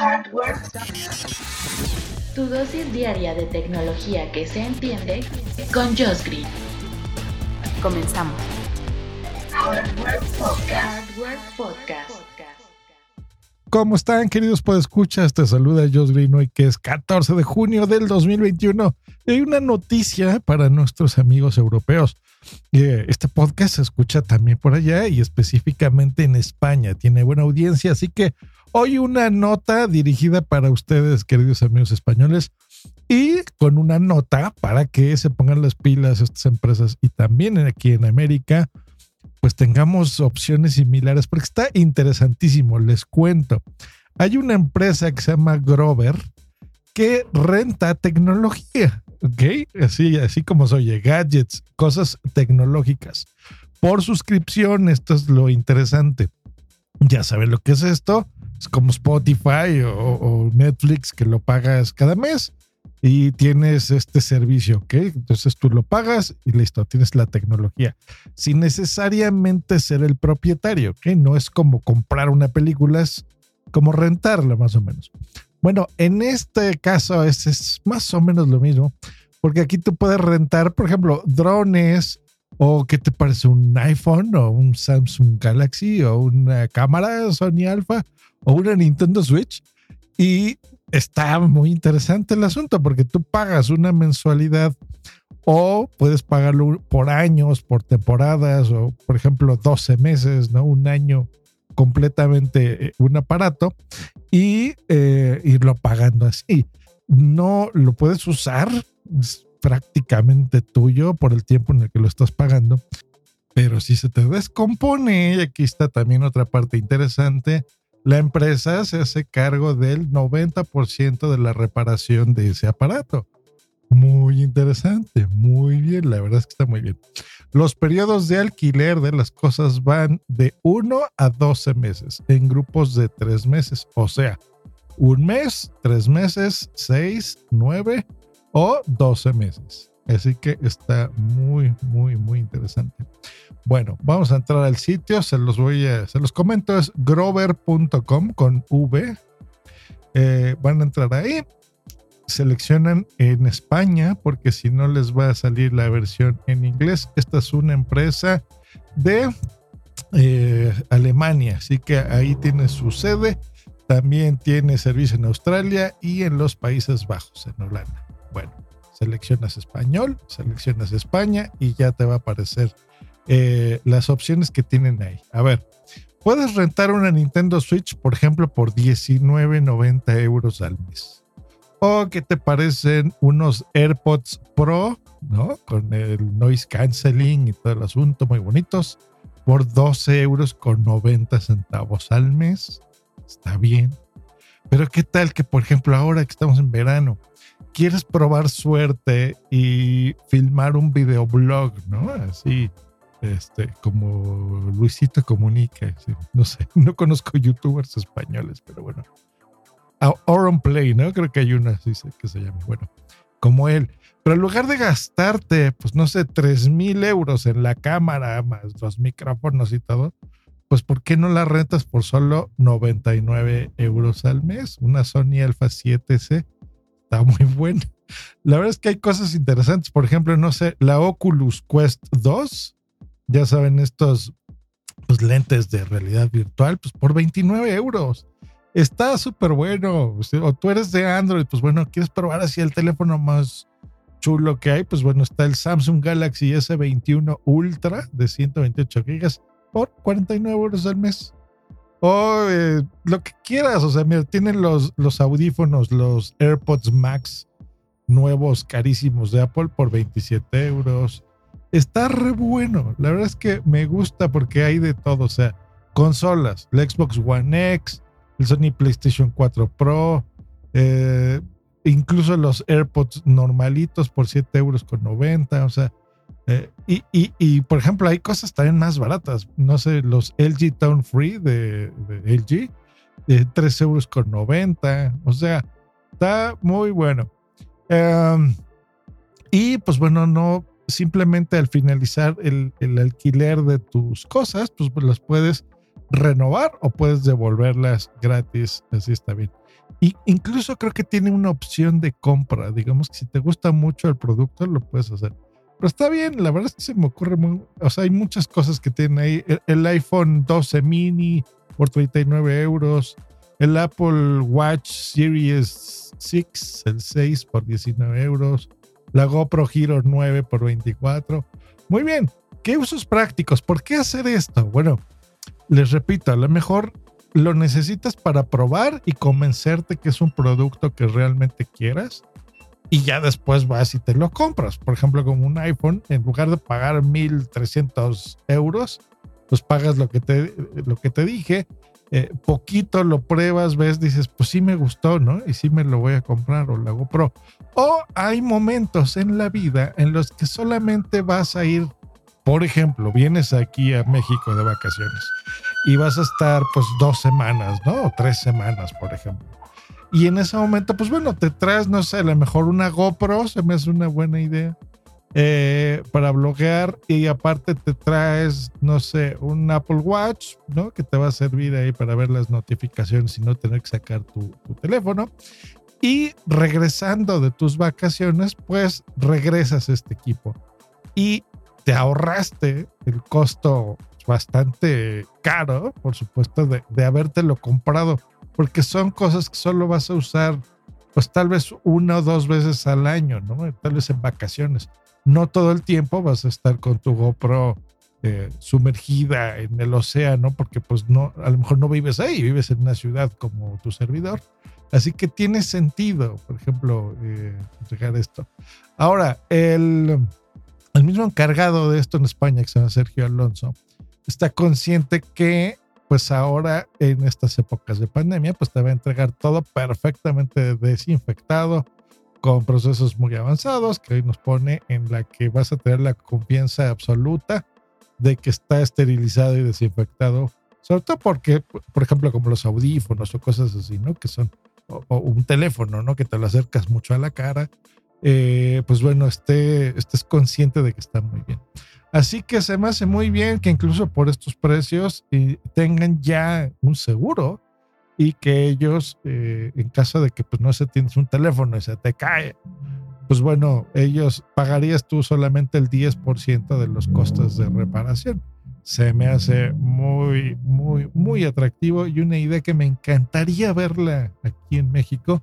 Hardware. Tu dosis diaria de tecnología que se entiende con Josh Green. Comenzamos. Hardware Podcast. Hardware Podcast. ¿Cómo están, queridos podescuchas? Te saluda Josh Green hoy que es 14 de junio del 2021. Y hay una noticia para nuestros amigos europeos. Eh, este podcast se escucha también por allá y específicamente en España. Tiene buena audiencia, así que hoy una nota dirigida para ustedes, queridos amigos españoles, y con una nota para que se pongan las pilas estas empresas y también aquí en América pues tengamos opciones similares, porque está interesantísimo, les cuento. Hay una empresa que se llama Grover que renta tecnología, ¿ok? Así, así como oye, gadgets, cosas tecnológicas. Por suscripción, esto es lo interesante. Ya saben lo que es esto, es como Spotify o, o Netflix que lo pagas cada mes y tienes este servicio, ¿ok? Entonces tú lo pagas y listo, tienes la tecnología, sin necesariamente ser el propietario, ¿ok? No es como comprar una película, es como rentarla más o menos. Bueno, en este caso es, es más o menos lo mismo, porque aquí tú puedes rentar, por ejemplo, drones o qué te parece un iPhone o un Samsung Galaxy o una cámara Sony Alpha o una Nintendo Switch y está muy interesante el asunto porque tú pagas una mensualidad o puedes pagarlo por años, por temporadas o por ejemplo 12 meses, ¿no? Un año completamente eh, un aparato y eh, irlo pagando así. No lo puedes usar, es prácticamente tuyo por el tiempo en el que lo estás pagando, pero si se te descompone, y aquí está también otra parte interesante, la empresa se hace cargo del 90% de la reparación de ese aparato. Muy interesante, muy bien, la verdad es que está muy bien. Los periodos de alquiler de las cosas van de 1 a 12 meses, en grupos de 3 meses, o sea, un mes, 3 meses, 6, 9 o 12 meses. Así que está muy, muy, muy interesante. Bueno, vamos a entrar al sitio, se los voy a, se los comento, es grover.com con V. Eh, van a entrar ahí, seleccionan en España, porque si no les va a salir la versión en inglés. Esta es una empresa de eh, Alemania, así que ahí tiene su sede. También tiene servicio en Australia y en los Países Bajos, en Holanda. Bueno, seleccionas español, seleccionas España y ya te va a aparecer eh, las opciones que tienen ahí. A ver, puedes rentar una Nintendo Switch, por ejemplo, por 19.90 euros al mes. O que te parecen unos AirPods Pro, ¿no? Con el noise canceling y todo el asunto, muy bonitos, por 12 euros con 90 centavos al mes. Está bien. Pero qué tal que, por ejemplo, ahora que estamos en verano, quieres probar suerte y filmar un videoblog, ¿no? Así, este, como Luisito Comunica. No sé, no conozco youtubers españoles, pero bueno. Auron Play, ¿no? Creo que hay una así que se llama. Bueno, como él. Pero en lugar de gastarte, pues no sé, 3 mil euros en la cámara, más los micrófonos y todo, pues ¿por qué no la rentas por solo 99 euros al mes? Una Sony Alpha 7C está muy buena. La verdad es que hay cosas interesantes. Por ejemplo, no sé, la Oculus Quest 2, ya saben, estos pues, lentes de realidad virtual, pues por 29 euros. Está súper bueno. O tú eres de Android, pues bueno, quieres probar así el teléfono más chulo que hay, pues bueno, está el Samsung Galaxy S21 Ultra de 128 gigas por 49 euros al mes o eh, lo que quieras. O sea, mira, tienen los, los audífonos, los AirPods Max nuevos, carísimos de Apple por 27 euros. Está re bueno. La verdad es que me gusta porque hay de todo. O sea, consolas, la Xbox One X, el Sony PlayStation 4 Pro, eh, incluso los AirPods normalitos por 7 euros con 90, o sea, eh, y, y, y, por ejemplo, hay cosas también más baratas. No sé, los LG Town Free de, LG, de 3 euros con 90. O sea, está muy bueno. Um, y pues bueno, no simplemente al finalizar el, el, alquiler de tus cosas, pues, pues las puedes renovar o puedes devolverlas gratis. Así está bien. Y incluso creo que tiene una opción de compra. Digamos que si te gusta mucho el producto, lo puedes hacer. Pero está bien, la verdad es que se me ocurre muy. O sea, hay muchas cosas que tiene ahí. El, iPhone 12 mini por 39 euros. El Apple Watch Series 6, el 6 por 19 euros. La GoPro Hero 9 por 24. Muy bien. ¿Qué usos prácticos? ¿Por qué hacer esto? Bueno, les repito, a lo mejor lo necesitas para probar y convencerte que es un producto que realmente quieras y ya después vas y te lo compras. Por ejemplo, como un iPhone, en lugar de pagar 1300 euros, pues pagas lo que te, lo que te dije. Eh, poquito lo pruebas, ves, dices, pues sí me gustó, ¿no? Y sí me lo voy a comprar o lo hago pro. O hay momentos en la vida en los que solamente vas a ir, por ejemplo, vienes aquí a México de vacaciones y vas a estar pues dos semanas, ¿no? O tres semanas, por ejemplo y en ese momento, pues bueno, te traes, no sé, a lo mejor una GoPro, se me hace una buena idea eh, para bloguear. Y aparte te traes, no sé, un Apple Watch, ¿no? Que te va a servir ahí para ver las notificaciones y no tener que sacar tu, tu teléfono. Y regresando de tus vacaciones, pues regresas este equipo. Y te ahorraste el costo bastante caro, por supuesto, de, de habértelo comprado porque son cosas que solo vas a usar, pues tal vez una o dos veces al año, ¿no? Tal vez en vacaciones. No todo el tiempo vas a estar con tu GoPro eh, sumergida en el océano, porque pues no, a lo mejor no vives ahí, vives en una ciudad como tu servidor. Así que tiene sentido, por ejemplo, eh, esto. Ahora, el, el mismo encargado de esto en España, que se Sergio Alonso, está consciente que pues ahora en estas épocas de pandemia, pues te va a entregar todo perfectamente desinfectado, con procesos muy avanzados, que hoy nos pone en la que vas a tener la confianza absoluta de que está esterilizado y desinfectado, sobre todo porque, por ejemplo, como los audífonos o cosas así, ¿no? Que son, o, un teléfono, ¿no? Que te lo acercas mucho a la cara, eh, pues bueno, esté, estés consciente de que está muy bien. Así que se me hace muy bien que incluso por estos precios eh, tengan ya un seguro y que ellos, eh, en caso de que pues, no se tienes un teléfono y se te cae, pues bueno, ellos pagarías tú solamente el 10% de los costos de reparación. Se me hace muy, muy, muy atractivo y una idea que me encantaría verla aquí en México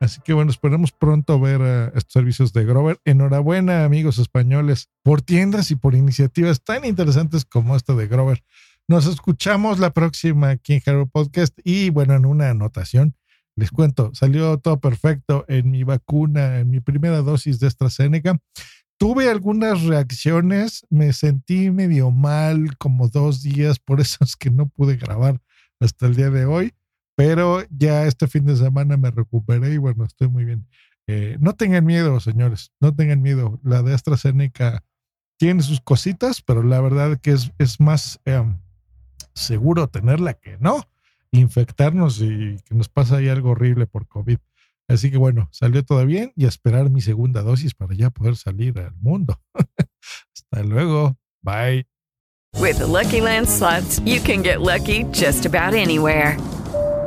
Así que bueno, esperamos pronto ver uh, estos servicios de Grover. Enhorabuena, amigos españoles, por tiendas y por iniciativas tan interesantes como esta de Grover. Nos escuchamos la próxima aquí en Hero Podcast. Y bueno, en una anotación, les cuento, salió todo perfecto en mi vacuna, en mi primera dosis de AstraZeneca. Tuve algunas reacciones, me sentí medio mal como dos días, por eso es que no pude grabar hasta el día de hoy pero ya este fin de semana me recuperé y bueno, estoy muy bien. Eh, no tengan miedo, señores, no tengan miedo. La de AstraZeneca tiene sus cositas, pero la verdad que es, es más em, seguro tenerla que no infectarnos y que nos pasa algo horrible por COVID. Así que bueno, salió todo bien y esperar mi segunda dosis para ya poder salir al mundo. Hasta luego. Bye. With Lucky Land slots, you can get lucky just about anywhere.